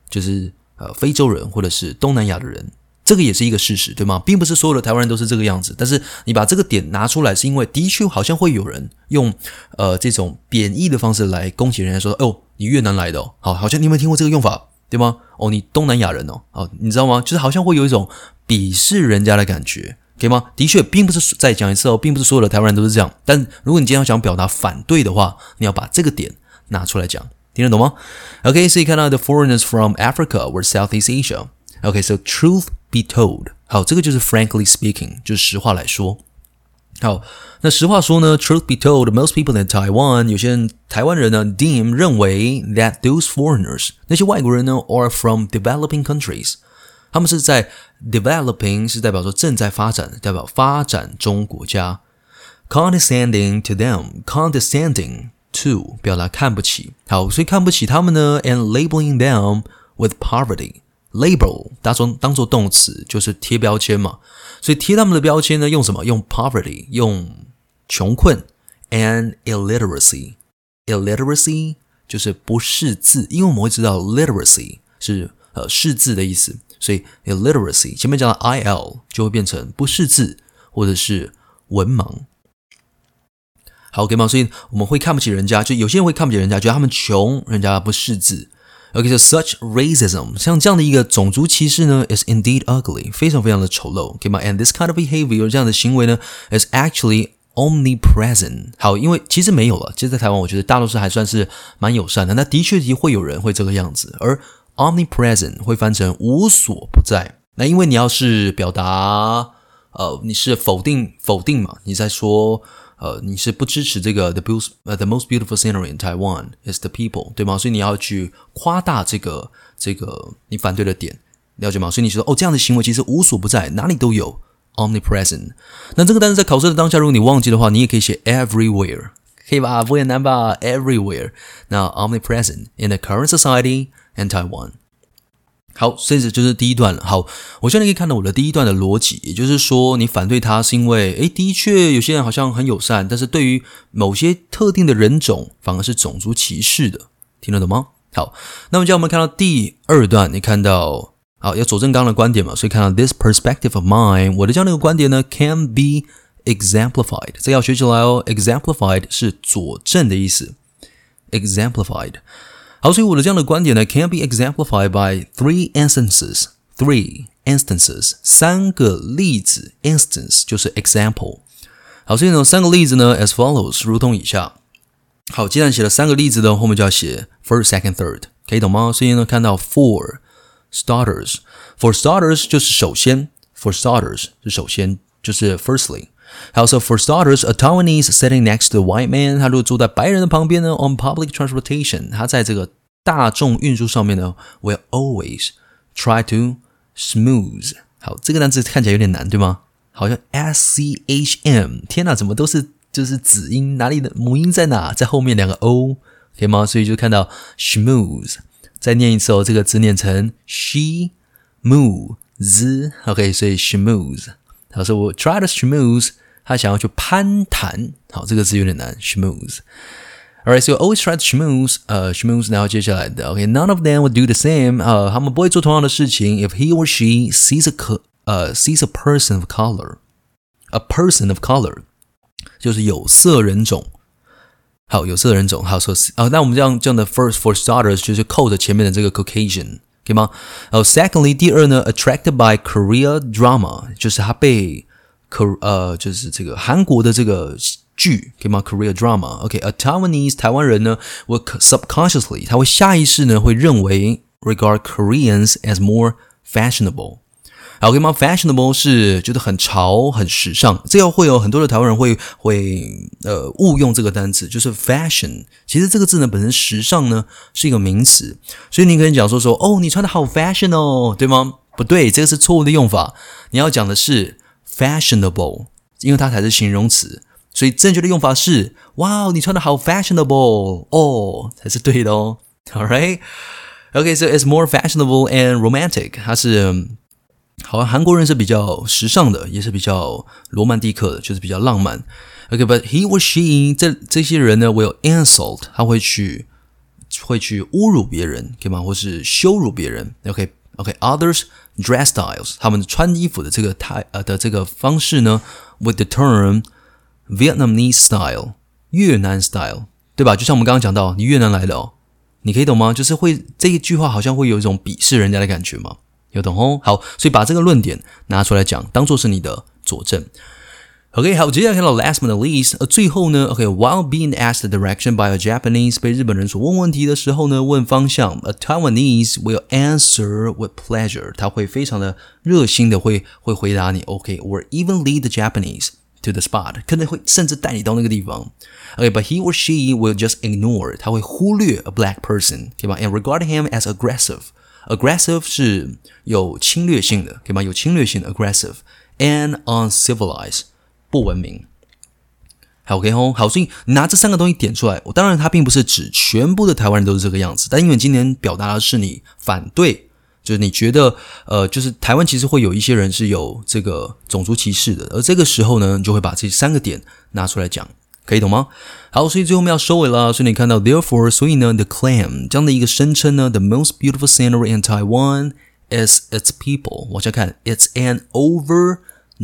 就是呃非洲人或者是东南亚的人，这个也是一个事实，对吗？并不是所有的台湾人都是这个样子，但是你把这个点拿出来，是因为的确好像会有人用呃这种贬义的方式来攻击人家说，哦，你越南来的哦，好，好像你有没有听过这个用法，对吗？哦，你东南亚人哦，哦，你知道吗？就是好像会有一种鄙视人家的感觉。可以吗？的确，并不是再讲一次哦，并不是所有的台湾人都是这样。但如果你今天要想表达反对的话，你要把这个点拿出来讲，听得懂吗？OK，所以看到 the foreigners from Africa or Southeast Asia。OK，so truth be told，好，这个就是 frankly speaking，就是实话来说。好，那实话说呢，truth be told，most people in Taiwan，有些人台湾人呢，deem 认为 that those foreigners，那些外国人呢，are from developing countries。他们是在 developing，是代表说正在发展，代表发展中国家。condescending to them，condescending to 表达看不起。好，所以看不起他们呢，and labeling them with poverty。label 当做当做动词就是贴标签嘛，所以贴他们的标签呢，用什么？用 poverty，用穷困，and illiteracy。illiteracy 就是不识字，因为我们会知道 literacy 是呃识字的意思。所以 illiteracy 前面讲的 il 就会变成不识字或者是文盲。好，OK 吗？所以我们会看不起人家，就有些人会看不起人家，觉得他们穷，人家不识字。OK，so such racism 像这样的一个种族歧视呢，is indeed ugly，非常非常的丑陋，OK 吗？And this kind of behavior 这样的行为呢，is actually omnipresent。好，因为其实没有了，其实在台湾，我觉得大多数还算是蛮友善的。那的确也会有人会这个样子，而 Omnipresent 会翻成无所不在。那因为你要是表达，呃，你是否定否定嘛？你在说，呃，你是不支持这个 the most 呃 the most beautiful scenery in Taiwan is the people，对吗？所以你要去夸大这个这个你反对的点，了解吗？所以你说哦，这样的行为其实无所不在，哪里都有 omnipresent。那这个单词在考试的当下，如果你忘记的话，你也可以写 everywhere，可以吧？不会很难吧？everywhere。那 omnipresent in the current society and Taiwan。好，这是就是第一段了。好，我现在可以看到我的第一段的逻辑，也就是说，你反对他是因为，诶，的确有些人好像很友善，但是对于某些特定的人种，反而是种族歧视的，听得懂吗？好，那么接下来我们看到第二段，你看到，好，要佐证刚刚的观点嘛，所以看到 this perspective of mine，我的这样的一个观点呢，can be exemplified，这要学起来哦，exemplified 是佐证的意思，exemplified。好，所以我的这样的观点呢，can be exemplified by three instances. Three instances，三个例子，instance 就是 example。好，所以呢，三个例子呢，as follows，如同以下。好，既然写了三个例子呢，后面就要写 first, second, third，可以懂吗？所以呢，看到 for starters，for starters 就是首先，for starters 是首先，就是 firstly。 还有说，for starters，a Taiwanese sitting next to a white man，他如果坐在白人的旁边呢，on public transportation，他在这个大众运输上面呢，will always try to smooth。好，这个单词看起来有点难，对吗？好像 S C H M，天哪，怎么都是就是子音，哪里的母音在哪？在后面两个 O，可以吗？所以就看到 smooth。再念一次哦，这个字念成 she move z，OK，所以 smooth。他说我 try to smooth。 他想要去攀谈，好，这个字有点难，schmooze。Alright, so always try to schmooze，呃，schmooze。然后接下来的，OK，none of them would do the same，呃，他们不会做同样的事情。If he or she sees a 呃 sees a person of color，a person of color，就是有色人种。好，有色人种，好说，啊，那我们这样这样的 first for starters 就是扣着前面的这个 Caucasian，可以吗？然后 secondly，第二呢，attracted by Korea drama，就是他被。 可呃，就是这个韩国的这个剧，可以吗？Korea drama，OK，a Taiwanese 台湾人呢，，work subconsciously 他会下意识呢会认为 regard Koreans as more fashionable，好，可以吗？fashionable 是觉得很潮、很时尚，这样会有很多的台湾人会会呃误用这个单词，就是 fashion。其实这个字呢本身时尚呢是一个名词，所以你可以讲说说哦，你穿的好 fashion 哦，对吗？不对，这个是错误的用法，你要讲的是。fashionable，因为它才是形容词，所以正确的用法是：哇哦，你穿的好 fashionable 哦，才是对的哦。All right，OK，so it's more fashionable and romantic。它是好像韩国人是比较时尚的，也是比较罗曼蒂克的，就是比较浪漫。OK，but he or she 这这些人呢，will insult，他会去会去侮辱别人，可以吗？或是羞辱别人。OK。OK，others、dress styles，他们穿衣服的这个态呃的这个方式呢，with the term Vietnamese style，越南 style，对吧？就像我们刚刚讲到，你越南来的哦，你可以懂吗？就是会这一句话好像会有一种鄙视人家的感觉吗？有懂哦？好，所以把这个论点拿出来讲，当做是你的佐证。OK，好，接下来看到 last but not least，呃，最后呢，OK，while、okay, being asked the direction by a Japanese，被日本人所问问题的时候呢，问方向，a Taiwanese will answer with pleasure，他会非常的热心的会会回答你，OK，or、okay, even lead the Japanese to the spot，可能会甚至带你到那个地方，OK，but、okay, he or she will just ignore，他会忽略 a black person，对吧？and regard him as aggressive，aggressive 是有侵略性的，对吧？有侵略性的 aggressive，and uncivilized。 不文明，好，OK 吼，好，所以拿这三个东西点出来，我当然它并不是指全部的台湾人都是这个样子，但因为今天表达的是你反对，就是你觉得，呃，就是台湾其实会有一些人是有这个种族歧视的，而这个时候呢，你就会把这三个点拿出来讲，可以懂吗？好，所以最后我们要收尾了，所以你看到 therefore，所以呢，the claim 这样的一个声称呢，the most beautiful scenery in Taiwan is its people，往下看，it's an over。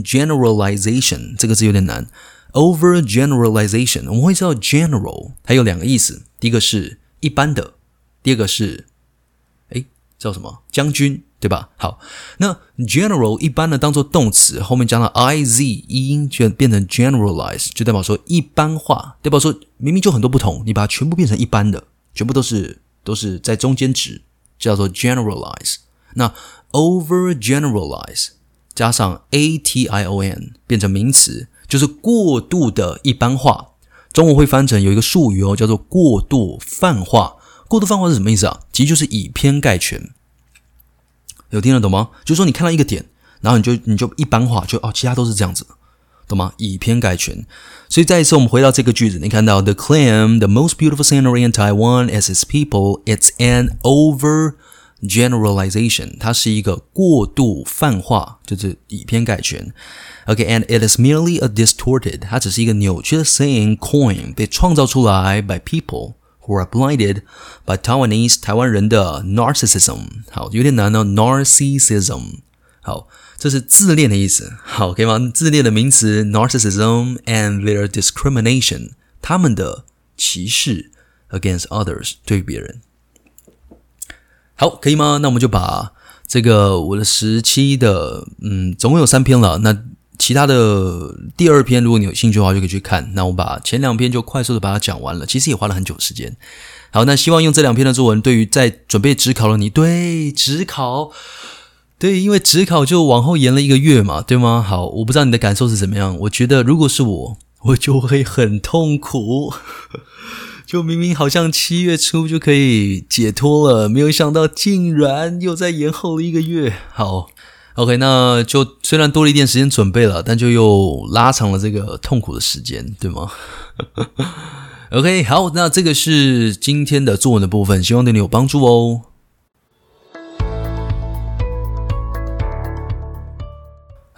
Generalization 这个字有点难。Overgeneralization，我们会知道 general 它有两个意思，第一个是一般的，第二个是哎叫什么将军，对吧？好，那 general 一般呢当做动词，后面加了 iz 一音就变成 generalize，就代表说一般化，代表说明明就很多不同，你把它全部变成一般的，全部都是都是在中间值，叫做 generalize。那 overgeneralize。加上 a t i o n 变成名词，就是过度的一般化。中文会翻成有一个术语哦，叫做过度泛化。过度泛化是什么意思啊？其实就是以偏概全。有听得懂吗？就是说你看到一个点，然后你就你就一般化，就哦，其他都是这样子，懂吗？以偏概全。所以再一次，我们回到这个句子，你看到 the claim the most beautiful scenery in Taiwan is its people. It's an over generalization，它是一个过度泛化，就是以偏概全。OK，and、okay, it is merely a distorted，它只是一个扭曲的 saying coin 被创造出来 by people who are blinded by Taiwanese 台湾人的 narcissism。好，有点难哦，narcissism。好，这是自恋的意思。好，可以吗？自恋的名词 narcissism and their discrimination，他们的歧视 against others 对别人。 好，可以吗？那我们就把这个我的十七的，嗯，总共有三篇了。那其他的第二篇，如果你有兴趣的话，就可以去看。那我把前两篇就快速的把它讲完了，其实也花了很久时间。好，那希望用这两篇的作文，对于在准备职考的你，对，职考，对，因为职考就往后延了一个月嘛，对吗？好，我不知道你的感受是怎么样。我觉得如果是我，我就会很痛苦。就明明好像七月初就可以解脱了，没有想到竟然又再延后了一个月。好，OK，那就虽然多了一点时间准备了，但就又拉长了这个痛苦的时间，对吗？OK，好，那这个是今天的作文的部分，希望对你有帮助哦。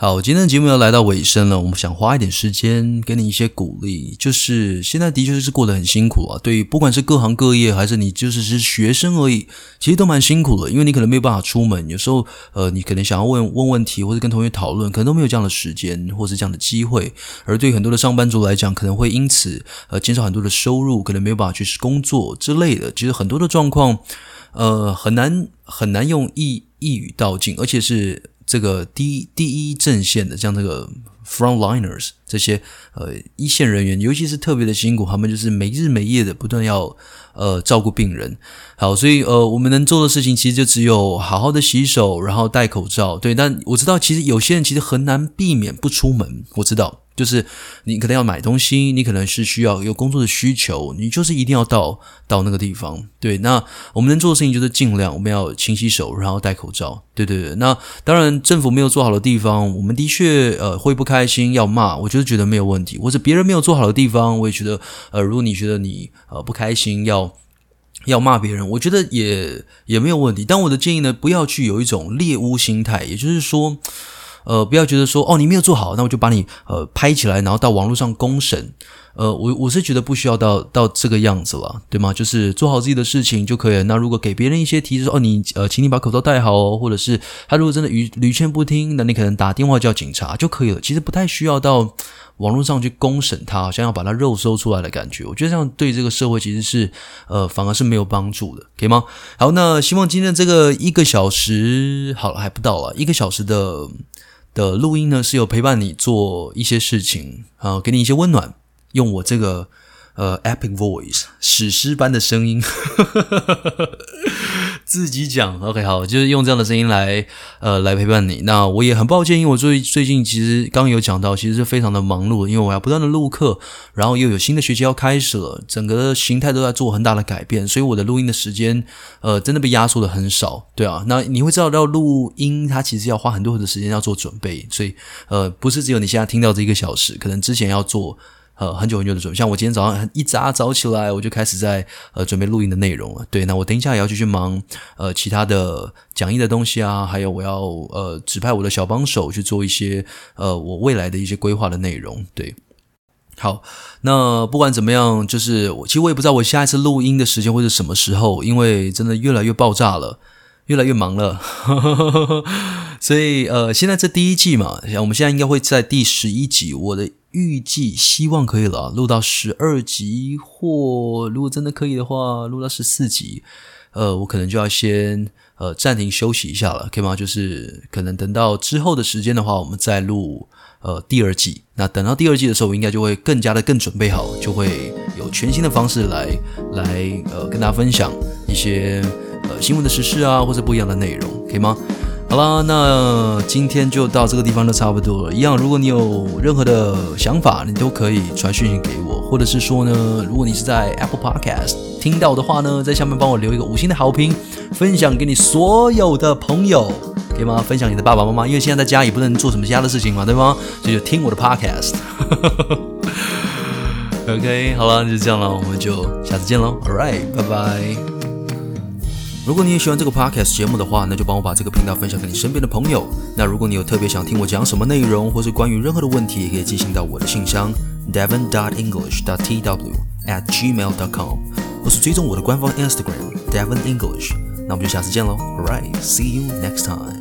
好，今天的节目要来到尾声了，我们想花一点时间给你一些鼓励。就是现在的确是过得很辛苦啊，对于不管是各行各业，还是你就是是学生而已，其实都蛮辛苦的，因为你可能没有办法出门，有时候呃，你可能想要问问问题或者跟同学讨论，可能都没有这样的时间或是这样的机会。而对很多的上班族来讲，可能会因此呃减少很多的收入，可能没有办法去工作之类的。其实很多的状况，呃，很难很难用一一语道尽，而且是。这个第一第一阵线的，像这个 frontliners 这些呃一线人员，尤其是特别的辛苦，他们就是没日没夜的不断要呃照顾病人。好，所以呃我们能做的事情其实就只有好好的洗手，然后戴口罩。对，但我知道其实有些人其实很难避免不出门，我知道。就是你可能要买东西，你可能是需要有工作的需求，你就是一定要到到那个地方。对，那我们能做的事情就是尽量我们要勤洗手，然后戴口罩。对对对。那当然，政府没有做好的地方，我们的确呃会不开心，要骂，我就是觉得没有问题。或者别人没有做好的地方，我也觉得呃，如果你觉得你呃不开心，要要骂别人，我觉得也也没有问题。但我的建议呢，不要去有一种猎巫心态，也就是说。呃，不要觉得说哦，你没有做好，那我就把你呃拍起来，然后到网络上公审。呃，我我是觉得不需要到到这个样子了，对吗？就是做好自己的事情就可以了。那如果给别人一些提示，哦，你呃，请你把口罩戴好哦，或者是他如果真的屡屡劝不听，那你可能打电话叫警察就可以了。其实不太需要到网络上去公审他，好像要把他肉搜出来的感觉。我觉得这样对这个社会其实是呃，反而是没有帮助的，可以吗？好，那希望今天这个一个小时，好了，还不到了一个小时的。的录音呢，是有陪伴你做一些事情啊，给你一些温暖，用我这个呃 epic voice 史诗般的声音。自己讲，OK，好，就是用这样的声音来，呃，来陪伴你。那我也很抱歉，因为我最最近其实刚有讲到，其实是非常的忙碌，因为我要不断的录课，然后又有新的学期要开始了，整个形态都在做很大的改变，所以我的录音的时间，呃，真的被压缩的很少，对啊。那你会知道，要录音，它其实要花很多的时间要做准备，所以，呃，不是只有你现在听到这一个小时，可能之前要做。呃，很久很久的准备，像我今天早上一早早起来，我就开始在呃准备录音的内容了。对，那我等一下也要继续忙呃其他的讲义的东西啊，还有我要呃指派我的小帮手去做一些呃我未来的一些规划的内容。对，好，那不管怎么样，就是我其实我也不知道我下一次录音的时间会是什么时候，因为真的越来越爆炸了，越来越忙了。所以呃，现在这第一季嘛，我们现在应该会在第十一集，我的。预计希望可以了，录到十二集，或如果真的可以的话，录到十四集，呃，我可能就要先呃暂停休息一下了，可以吗？就是可能等到之后的时间的话，我们再录呃第二季。那等到第二季的时候，我应该就会更加的更准备好，就会有全新的方式来来呃跟大家分享一些呃新闻的时事啊，或者不一样的内容，可以吗？好啦，那今天就到这个地方就差不多了。一样，如果你有任何的想法，你都可以传讯息给我，或者是说呢，如果你是在 Apple Podcast 听到的话呢，在下面帮我留一个五星的好评，分享给你所有的朋友。可以吗？分享你的爸爸妈妈，因为现在在家也不能做什么其他的事情嘛，对吗？所以就听我的 podcast。OK，好了，就这样了，我们就下次见喽。All right，拜拜。如果你也喜欢这个 podcast 节目的话，那就帮我把这个频道分享给你身边的朋友。那如果你有特别想听我讲什么内容，或是关于任何的问题，也可以寄信到我的信箱 devon dot english dot tw at gmail dot com，或是追踪我的官方 Instagram devon english。那我们就下次见喽。Alright，see you next time。